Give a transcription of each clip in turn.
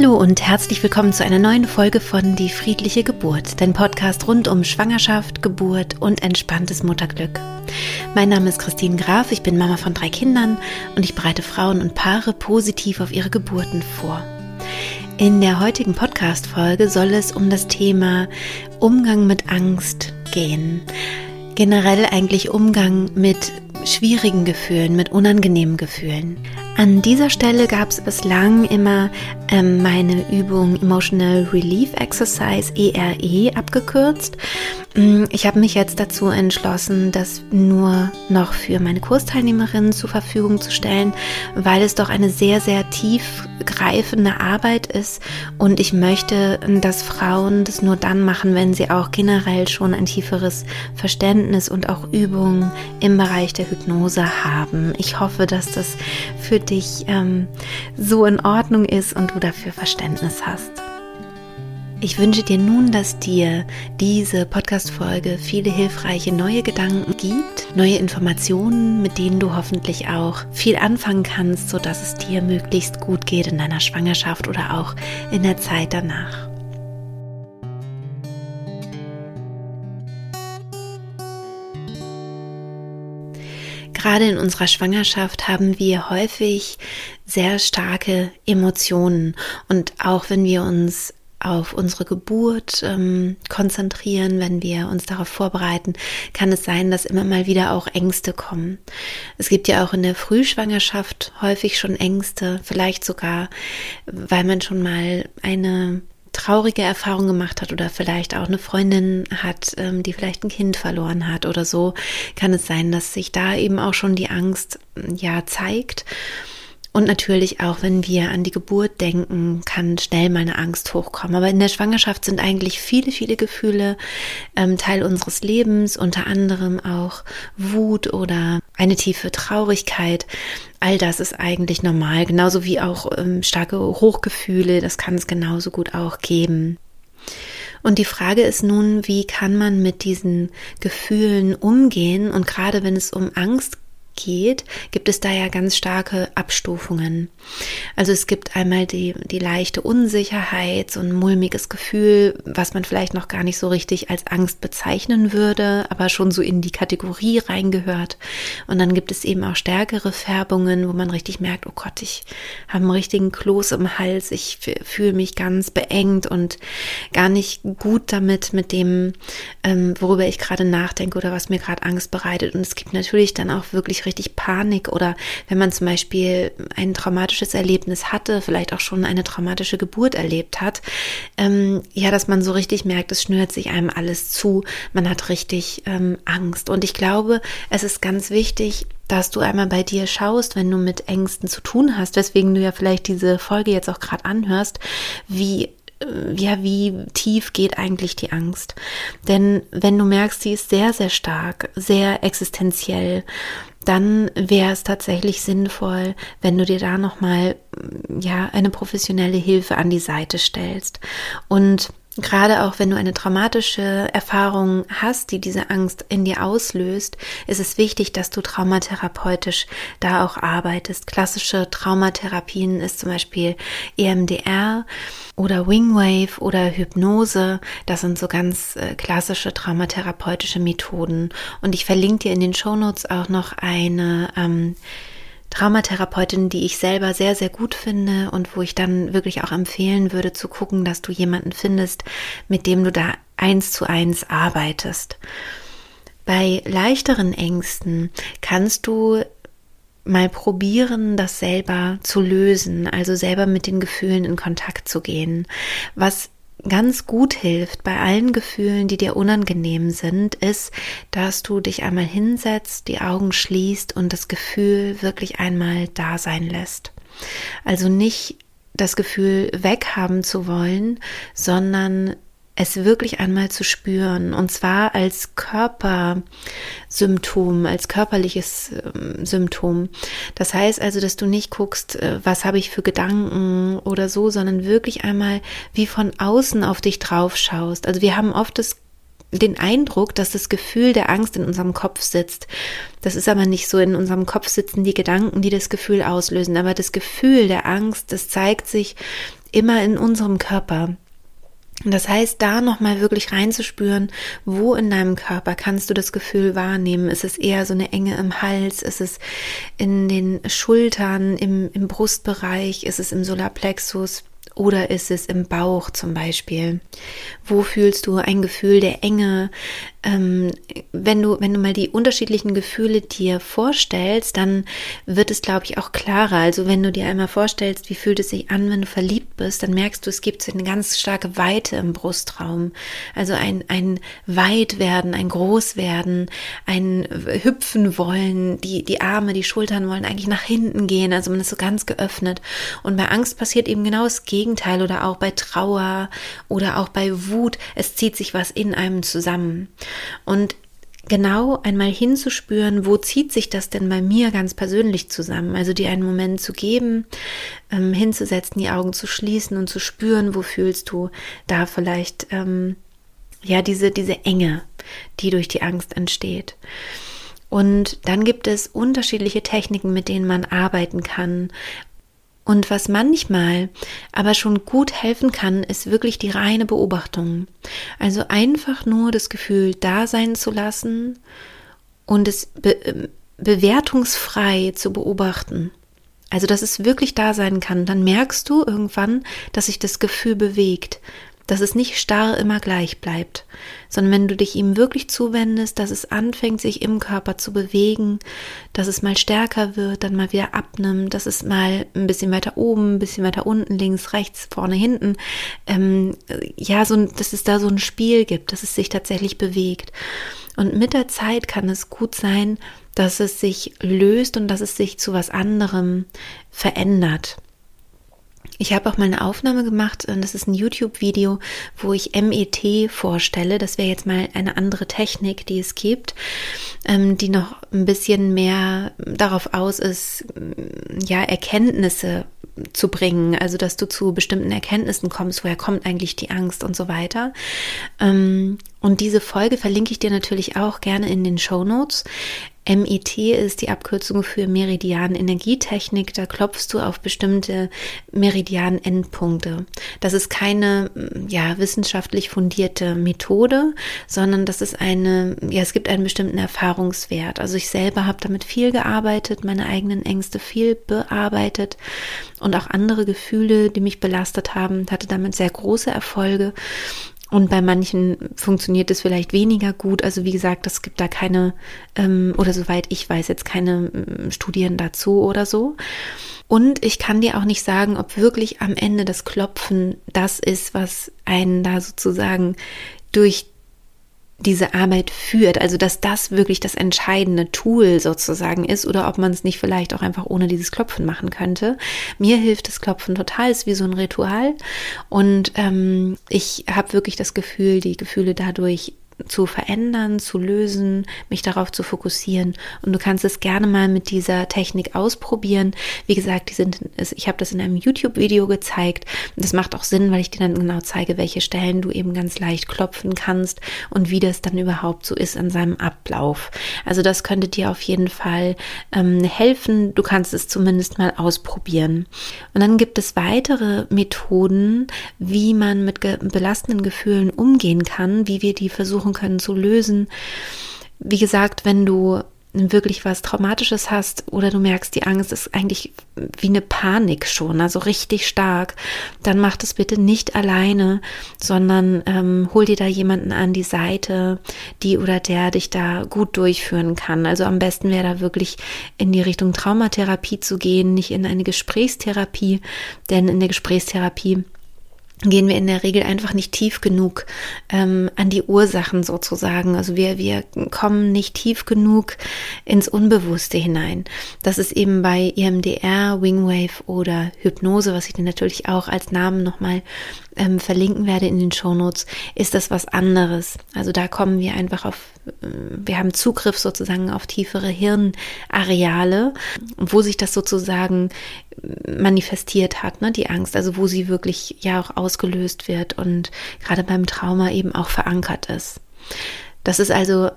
Hallo und herzlich willkommen zu einer neuen Folge von Die friedliche Geburt, dein Podcast rund um Schwangerschaft, Geburt und entspanntes Mutterglück. Mein Name ist Christine Graf, ich bin Mama von drei Kindern und ich bereite Frauen und Paare positiv auf ihre Geburten vor. In der heutigen Podcast-Folge soll es um das Thema Umgang mit Angst gehen. Generell eigentlich Umgang mit schwierigen Gefühlen, mit unangenehmen Gefühlen. An dieser Stelle gab es bislang immer ähm, meine Übung Emotional Relief Exercise, ERE e, abgekürzt. Mm, ich habe mich jetzt dazu entschlossen, das nur noch für meine Kursteilnehmerinnen zur Verfügung zu stellen, weil es doch eine sehr, sehr tiefgreifende Arbeit ist und ich möchte, dass Frauen das nur dann machen, wenn sie auch generell schon ein tieferes Verständnis und auch Übungen im Bereich der Hypnose haben. Ich hoffe, dass das für dich ähm, so in Ordnung ist und dafür Verständnis hast. Ich wünsche dir nun, dass dir diese Podcast-Folge viele hilfreiche neue Gedanken gibt, neue Informationen, mit denen du hoffentlich auch viel anfangen kannst, sodass es dir möglichst gut geht in deiner Schwangerschaft oder auch in der Zeit danach. Gerade in unserer Schwangerschaft haben wir häufig sehr starke Emotionen und auch wenn wir uns auf unsere Geburt ähm, konzentrieren, wenn wir uns darauf vorbereiten, kann es sein, dass immer mal wieder auch Ängste kommen. Es gibt ja auch in der Frühschwangerschaft häufig schon Ängste, vielleicht sogar, weil man schon mal eine traurige Erfahrung gemacht hat oder vielleicht auch eine Freundin hat, ähm, die vielleicht ein Kind verloren hat oder so, kann es sein, dass sich da eben auch schon die Angst ja zeigt. Und natürlich auch, wenn wir an die Geburt denken, kann schnell mal eine Angst hochkommen. Aber in der Schwangerschaft sind eigentlich viele, viele Gefühle ähm, Teil unseres Lebens, unter anderem auch Wut oder eine tiefe Traurigkeit. All das ist eigentlich normal, genauso wie auch ähm, starke Hochgefühle, das kann es genauso gut auch geben. Und die Frage ist nun, wie kann man mit diesen Gefühlen umgehen? Und gerade wenn es um Angst geht, gibt es da ja ganz starke Abstufungen. Also es gibt einmal die, die leichte Unsicherheit, so ein mulmiges Gefühl, was man vielleicht noch gar nicht so richtig als Angst bezeichnen würde, aber schon so in die Kategorie reingehört. Und dann gibt es eben auch stärkere Färbungen, wo man richtig merkt, oh Gott, ich habe einen richtigen Kloß im Hals, ich fühle mich ganz beengt und gar nicht gut damit, mit dem, ähm, worüber ich gerade nachdenke oder was mir gerade Angst bereitet. Und es gibt natürlich dann auch wirklich richtig Panik oder wenn man zum Beispiel ein traumatisches Erlebnis hatte, vielleicht auch schon eine traumatische Geburt erlebt hat, ähm, ja, dass man so richtig merkt, es schnürt sich einem alles zu, man hat richtig ähm, Angst. Und ich glaube, es ist ganz wichtig, dass du einmal bei dir schaust, wenn du mit Ängsten zu tun hast, weswegen du ja vielleicht diese Folge jetzt auch gerade anhörst, wie ja, wie tief geht eigentlich die Angst? Denn wenn du merkst, sie ist sehr, sehr stark, sehr existenziell, dann wäre es tatsächlich sinnvoll, wenn du dir da nochmal, ja, eine professionelle Hilfe an die Seite stellst. Und Gerade auch wenn du eine traumatische Erfahrung hast, die diese Angst in dir auslöst, ist es wichtig, dass du traumatherapeutisch da auch arbeitest. Klassische Traumatherapien ist zum Beispiel EMDR oder Wingwave oder Hypnose. Das sind so ganz äh, klassische traumatherapeutische Methoden. Und ich verlinke dir in den Shownotes auch noch eine ähm, Traumatherapeutin, die ich selber sehr, sehr gut finde und wo ich dann wirklich auch empfehlen würde zu gucken, dass du jemanden findest, mit dem du da eins zu eins arbeitest. Bei leichteren Ängsten kannst du mal probieren, das selber zu lösen, also selber mit den Gefühlen in Kontakt zu gehen. Was ganz gut hilft bei allen Gefühlen, die dir unangenehm sind, ist, dass du dich einmal hinsetzt, die Augen schließt und das Gefühl wirklich einmal da sein lässt. Also nicht das Gefühl weghaben zu wollen, sondern es wirklich einmal zu spüren und zwar als Körpersymptom, als körperliches ähm, Symptom. Das heißt also, dass du nicht guckst, äh, was habe ich für Gedanken oder so, sondern wirklich einmal wie von außen auf dich drauf schaust. Also wir haben oft das den Eindruck, dass das Gefühl der Angst in unserem Kopf sitzt. Das ist aber nicht so. In unserem Kopf sitzen die Gedanken, die das Gefühl auslösen. Aber das Gefühl der Angst, das zeigt sich immer in unserem Körper. Das heißt, da nochmal wirklich reinzuspüren, wo in deinem Körper kannst du das Gefühl wahrnehmen? Ist es eher so eine Enge im Hals? Ist es in den Schultern, im, im Brustbereich? Ist es im Solarplexus? Oder ist es im Bauch zum Beispiel? Wo fühlst du ein Gefühl der Enge, ähm, wenn du, wenn du mal die unterschiedlichen Gefühle dir vorstellst, dann wird es, glaube ich, auch klarer. Also wenn du dir einmal vorstellst, wie fühlt es sich an, wenn du verliebt bist, dann merkst du, es gibt eine ganz starke Weite im Brustraum. Also ein, ein Weitwerden, ein Großwerden, ein Hüpfen wollen, die, die Arme, die Schultern wollen eigentlich nach hinten gehen. Also man ist so ganz geöffnet. Und bei Angst passiert eben genau das Gegenteil oder auch bei Trauer oder auch bei Wut. Es zieht sich was in einem zusammen. Und genau einmal hinzuspüren, wo zieht sich das denn bei mir ganz persönlich zusammen? Also dir einen Moment zu geben, ähm, hinzusetzen, die Augen zu schließen und zu spüren, wo fühlst du da vielleicht ähm, ja diese diese Enge, die durch die Angst entsteht. Und dann gibt es unterschiedliche Techniken, mit denen man arbeiten kann, und was manchmal aber schon gut helfen kann, ist wirklich die reine Beobachtung. Also einfach nur das Gefühl da sein zu lassen und es be ähm, bewertungsfrei zu beobachten. Also, dass es wirklich da sein kann. Dann merkst du irgendwann, dass sich das Gefühl bewegt dass es nicht starr immer gleich bleibt, sondern wenn du dich ihm wirklich zuwendest, dass es anfängt, sich im Körper zu bewegen, dass es mal stärker wird, dann mal wieder abnimmt, dass es mal ein bisschen weiter oben, ein bisschen weiter unten, links, rechts, vorne, hinten, ähm, ja, so, dass es da so ein Spiel gibt, dass es sich tatsächlich bewegt. Und mit der Zeit kann es gut sein, dass es sich löst und dass es sich zu was anderem verändert. Ich habe auch mal eine Aufnahme gemacht, das ist ein YouTube-Video, wo ich MET vorstelle. Das wäre jetzt mal eine andere Technik, die es gibt, ähm, die noch ein bisschen mehr darauf aus ist, ja, Erkenntnisse zu bringen, also dass du zu bestimmten Erkenntnissen kommst, woher kommt eigentlich die Angst und so weiter. Ähm, und diese Folge verlinke ich dir natürlich auch gerne in den Show Notes. MET ist die Abkürzung für Meridian Energietechnik. Da klopfst du auf bestimmte Meridian Endpunkte. Das ist keine ja, wissenschaftlich fundierte Methode, sondern das ist eine, ja, es gibt einen bestimmten Erfahrungswert. Also ich selber habe damit viel gearbeitet, meine eigenen Ängste viel bearbeitet und auch andere Gefühle, die mich belastet haben, hatte damit sehr große Erfolge. Und bei manchen funktioniert es vielleicht weniger gut. Also wie gesagt, es gibt da keine, ähm, oder soweit ich weiß, jetzt keine ähm, Studien dazu oder so. Und ich kann dir auch nicht sagen, ob wirklich am Ende das Klopfen das ist, was einen da sozusagen durch diese Arbeit führt, also dass das wirklich das entscheidende Tool sozusagen ist oder ob man es nicht vielleicht auch einfach ohne dieses Klopfen machen könnte. Mir hilft das Klopfen total, ist wie so ein Ritual und ähm, ich habe wirklich das Gefühl, die Gefühle dadurch zu verändern, zu lösen, mich darauf zu fokussieren. Und du kannst es gerne mal mit dieser Technik ausprobieren. Wie gesagt, die sind, ich habe das in einem YouTube-Video gezeigt. Das macht auch Sinn, weil ich dir dann genau zeige, welche Stellen du eben ganz leicht klopfen kannst und wie das dann überhaupt so ist an seinem Ablauf. Also das könnte dir auf jeden Fall ähm, helfen. Du kannst es zumindest mal ausprobieren. Und dann gibt es weitere Methoden, wie man mit belastenden Gefühlen umgehen kann, wie wir die versuchen versuchen können zu lösen. Wie gesagt, wenn du wirklich was Traumatisches hast oder du merkst, die Angst ist eigentlich wie eine Panik schon, also richtig stark, dann mach das bitte nicht alleine, sondern ähm, hol dir da jemanden an die Seite, die oder der dich da gut durchführen kann. Also am besten wäre da wirklich in die Richtung Traumatherapie zu gehen, nicht in eine Gesprächstherapie, denn in der Gesprächstherapie gehen wir in der Regel einfach nicht tief genug ähm, an die Ursachen sozusagen. Also wir, wir kommen nicht tief genug ins Unbewusste hinein. Das ist eben bei EMDR, Wingwave oder Hypnose, was ich dir natürlich auch als Namen nochmal ähm, verlinken werde in den Shownotes, ist das was anderes. Also da kommen wir einfach auf, äh, wir haben Zugriff sozusagen auf tiefere Hirnareale, wo sich das sozusagen manifestiert hat, ne, die Angst, also wo sie wirklich ja auch ausgelöst wird und gerade beim Trauma eben auch verankert ist. Das ist also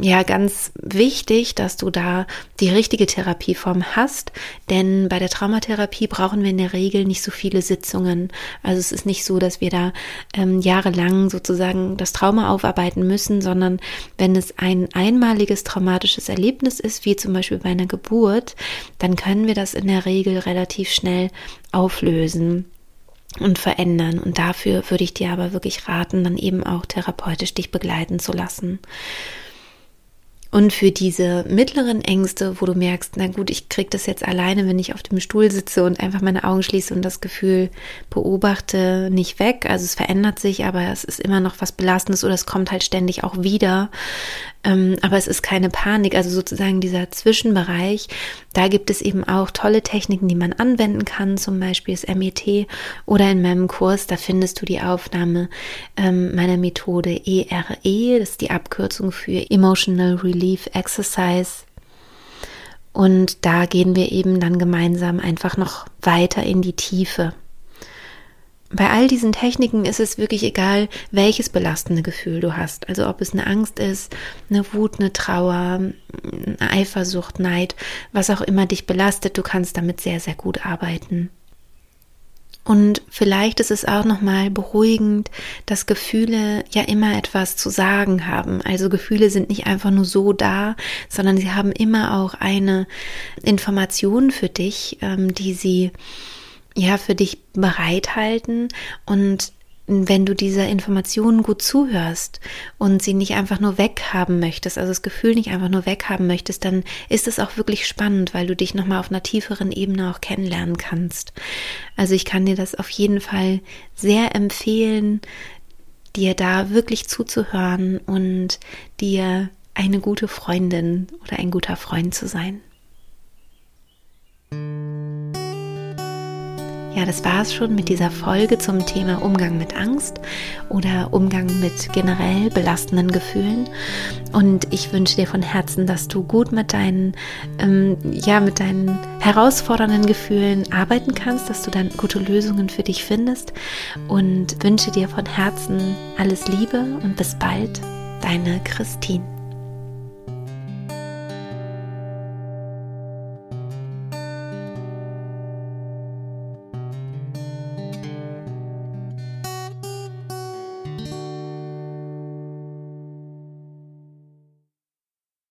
ja ganz wichtig, dass du da die richtige Therapieform hast, denn bei der Traumatherapie brauchen wir in der Regel nicht so viele Sitzungen. Also es ist nicht so, dass wir da ähm, jahrelang sozusagen das Trauma aufarbeiten müssen, sondern wenn es ein einmaliges traumatisches Erlebnis ist, wie zum Beispiel bei einer Geburt, dann können wir das in der Regel relativ schnell auflösen und verändern. Und dafür würde ich dir aber wirklich raten, dann eben auch therapeutisch dich begleiten zu lassen. Und für diese mittleren Ängste, wo du merkst, na gut, ich kriege das jetzt alleine, wenn ich auf dem Stuhl sitze und einfach meine Augen schließe und das Gefühl beobachte, nicht weg. Also es verändert sich, aber es ist immer noch was Belastendes oder es kommt halt ständig auch wieder. Ähm, aber es ist keine Panik, also sozusagen dieser Zwischenbereich. Da gibt es eben auch tolle Techniken, die man anwenden kann, zum Beispiel das MET oder in meinem Kurs, da findest du die Aufnahme ähm, meiner Methode ERE, e. das ist die Abkürzung für Emotional Relief Exercise. Und da gehen wir eben dann gemeinsam einfach noch weiter in die Tiefe bei all diesen Techniken ist es wirklich egal, welches belastende Gefühl du hast. Also ob es eine Angst ist, eine Wut, eine Trauer, eine Eifersucht, Neid, was auch immer dich belastet, du kannst damit sehr, sehr gut arbeiten. Und vielleicht ist es auch nochmal beruhigend, dass Gefühle ja immer etwas zu sagen haben. Also Gefühle sind nicht einfach nur so da, sondern sie haben immer auch eine Information für dich, ähm, die sie ja für dich bereithalten und wenn du dieser Information gut zuhörst und sie nicht einfach nur weghaben möchtest, also das Gefühl nicht einfach nur weghaben möchtest, dann ist es auch wirklich spannend, weil du dich nochmal auf einer tieferen Ebene auch kennenlernen kannst. Also ich kann dir das auf jeden Fall sehr empfehlen, dir da wirklich zuzuhören und dir eine gute Freundin oder ein guter Freund zu sein. Ja, das war es schon mit dieser Folge zum Thema Umgang mit Angst oder Umgang mit generell belastenden Gefühlen. Und ich wünsche dir von Herzen, dass du gut mit deinen, ähm, ja, mit deinen herausfordernden Gefühlen arbeiten kannst, dass du dann gute Lösungen für dich findest und wünsche dir von Herzen alles Liebe und bis bald, deine Christine.